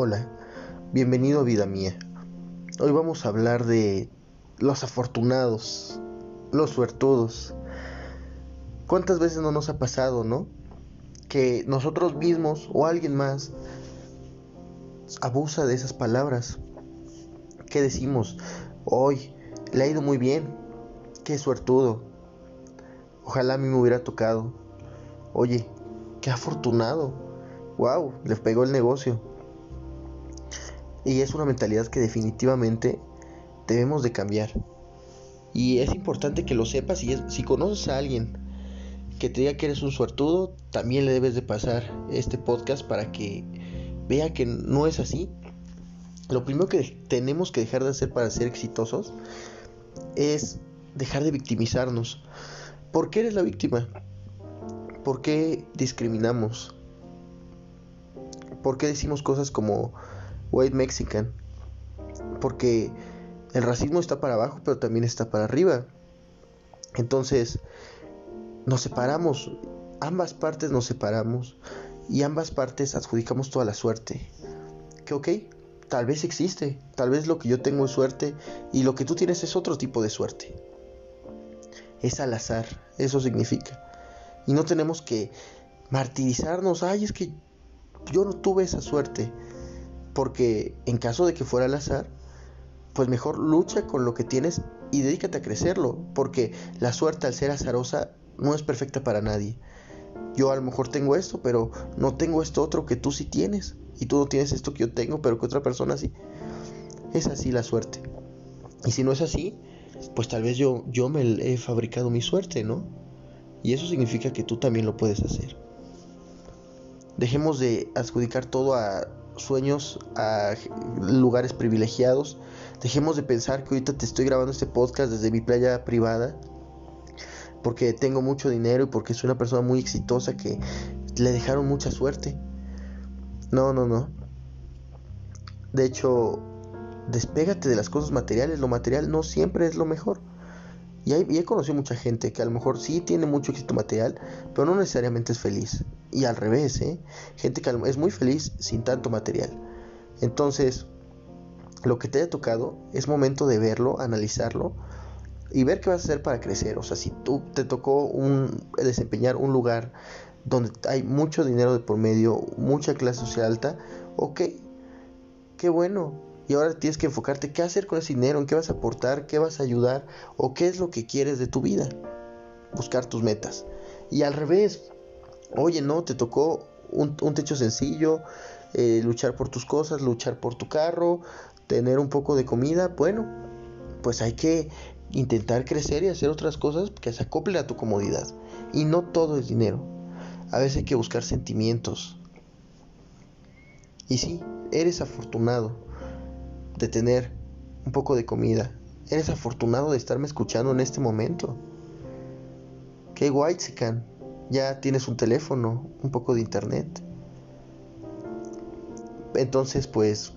Hola, bienvenido a vida mía. Hoy vamos a hablar de los afortunados, los suertudos. ¿Cuántas veces no nos ha pasado, no? Que nosotros mismos o alguien más abusa de esas palabras. ¿Qué decimos? Hoy le ha ido muy bien. Qué suertudo. Ojalá a mí me hubiera tocado. Oye, qué afortunado. Wow, le pegó el negocio. Y es una mentalidad que definitivamente debemos de cambiar. Y es importante que lo sepas y si conoces a alguien que te diga que eres un suertudo, también le debes de pasar este podcast para que vea que no es así. Lo primero que tenemos que dejar de hacer para ser exitosos es dejar de victimizarnos. ¿Por qué eres la víctima? ¿Por qué discriminamos? ¿Por qué decimos cosas como white Mexican? Porque el racismo está para abajo, pero también está para arriba. Entonces, nos separamos, ambas partes nos separamos y ambas partes adjudicamos toda la suerte. Que ok, tal vez existe, tal vez lo que yo tengo es suerte y lo que tú tienes es otro tipo de suerte. Es al azar, eso significa. Y no tenemos que martirizarnos, ay, es que yo no tuve esa suerte. Porque en caso de que fuera al azar, pues mejor lucha con lo que tienes y dedícate a crecerlo. Porque la suerte al ser azarosa no es perfecta para nadie. Yo a lo mejor tengo esto, pero no tengo esto otro que tú sí tienes. Y tú no tienes esto que yo tengo, pero que otra persona sí. Es así la suerte. Y si no es así, pues tal vez yo, yo me he fabricado mi suerte, ¿no? Y eso significa que tú también lo puedes hacer. Dejemos de adjudicar todo a sueños, a lugares privilegiados. Dejemos de pensar que ahorita te estoy grabando este podcast desde mi playa privada porque tengo mucho dinero y porque soy una persona muy exitosa que le dejaron mucha suerte. No, no, no. De hecho, despégate de las cosas materiales. Lo material no siempre es lo mejor. Y, he conocido mucha gente que a lo mejor sí tiene mucho éxito material, pero no necesariamente es feliz. Y al revés, ¿eh? Gente que es muy feliz sin tanto material. Entonces, lo que te haya tocado es momento de verlo, analizarlo y ver qué vas a hacer para crecer. O sea, si tú te tocó un, desempeñar un lugar donde hay mucho dinero de por medio, mucha clase social alta, ok, qué bueno. Y ahora tienes que enfocarte qué hacer con ese dinero, en qué vas a aportar, qué vas a ayudar o qué es lo que quieres de tu vida. Buscar tus metas. Y al revés, oye, no, te tocó un, techo sencillo, eh, luchar por tus cosas, luchar por tu carro, tener un poco de comida, bueno, pues hay que intentar crecer y hacer otras cosas que se acoplen a tu comodidad. Y no todo es dinero. A veces hay que buscar sentimientos. Y sí, eres afortunado de tener un poco de comida. Eres afortunado de estarme escuchando en este momento. Qué guay, chican. Ya tienes un teléfono, un poco de internet. Entonces, pues,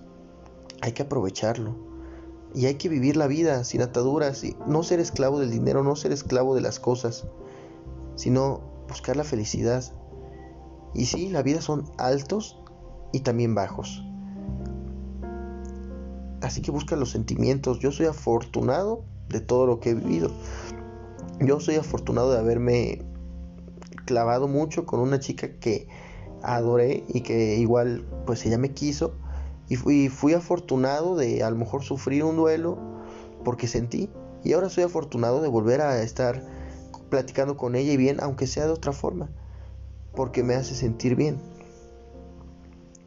hay que aprovecharlo y hay que vivir la vida sin ataduras y no ser esclavo del dinero, no ser esclavo de las cosas, sino buscar la felicidad. Y sí, la vida son altos y también bajos. Así que busca los sentimientos. Yo soy afortunado de todo lo que he vivido. Yo soy afortunado de haberme clavado mucho con una chica que adoré y que igual pues ella me quiso y fui, afortunado de a lo mejor sufrir un duelo porque sentí. Y ahora soy afortunado de volver a estar platicando con ella y bien, aunque sea de otra forma, porque me hace sentir bien.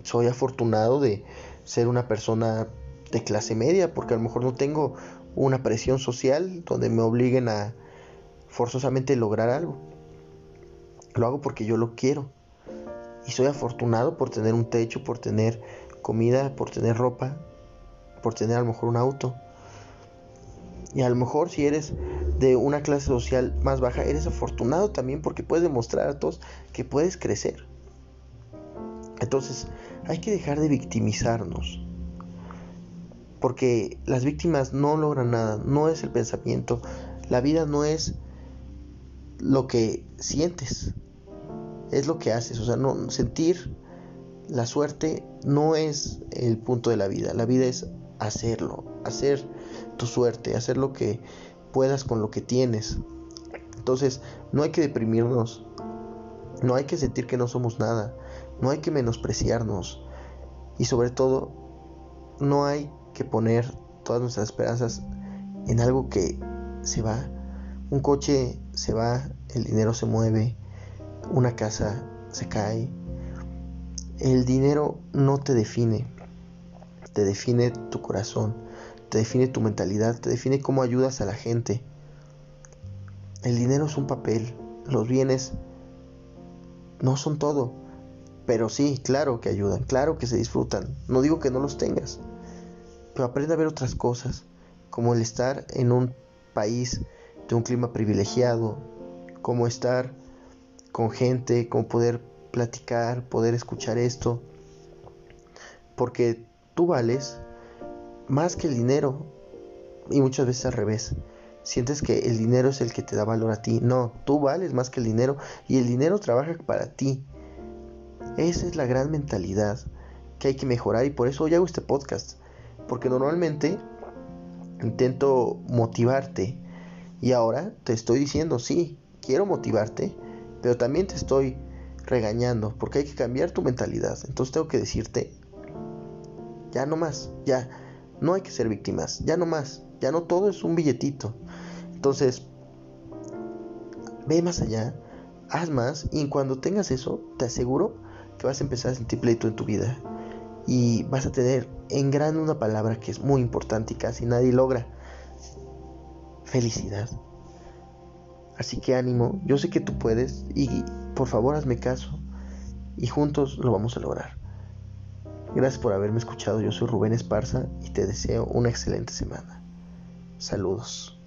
Soy afortunado de ser una persona de clase media, porque a lo mejor no tengo una presión social donde me obliguen a forzosamente lograr algo. Lo hago porque yo lo quiero. Y soy afortunado por tener un techo, por tener comida, por tener ropa, por tener a lo mejor un auto. Y a lo mejor si eres de una clase social más baja, eres afortunado también porque puedes demostrar a todos que puedes crecer. Entonces, hay que dejar de victimizarnos. Porque las víctimas no logran nada, no es el pensamiento. La vida no es lo que sientes, es lo que haces. O sea, no sentir La suerte no es el punto de la vida, la vida es hacerlo, hacer tu suerte, hacer lo que puedas con lo que tienes. Entonces, no hay que deprimirnos, no hay que sentir que no somos nada, no hay que menospreciarnos y sobre todo, no hay que poner todas nuestras esperanzas en algo que se va. Un coche se va, el dinero se mueve, una casa se cae. El dinero no te define, te define tu corazón, te define tu mentalidad, te define cómo ayudas a la gente. El dinero es un papel, los bienes no son todo, pero sí, claro que ayudan, claro que se disfrutan. No digo que no los tengas, pero aprende a ver otras cosas, como el estar en un país de un clima privilegiado, como estar con gente, como poder platicar, poder escuchar esto, porque tú vales más que el dinero y muchas veces al revés. Sientes que el dinero es el que te da valor a ti. No, tú vales más que el dinero y el dinero trabaja para ti. Esa es la gran mentalidad que hay que mejorar y por eso hoy hago este podcast. Porque normalmente intento motivarte y ahora te estoy diciendo, sí, quiero motivarte, pero también te estoy regañando porque hay que cambiar tu mentalidad. Entonces tengo que decirte, ya no más, ya, no hay que ser víctimas, ya no más, ya no todo es un billetito. Entonces, ve más allá, haz más y cuando tengas eso, te aseguro que vas a empezar a sentir pleito en tu vida y vas a tener en grande una palabra que es muy importante y casi nadie logra. Felicidad. Así que ánimo, yo sé que tú puedes y por favor hazme caso y juntos lo vamos a lograr. Gracias por haberme escuchado, yo soy Rubén Esparza y te deseo una excelente semana. Saludos.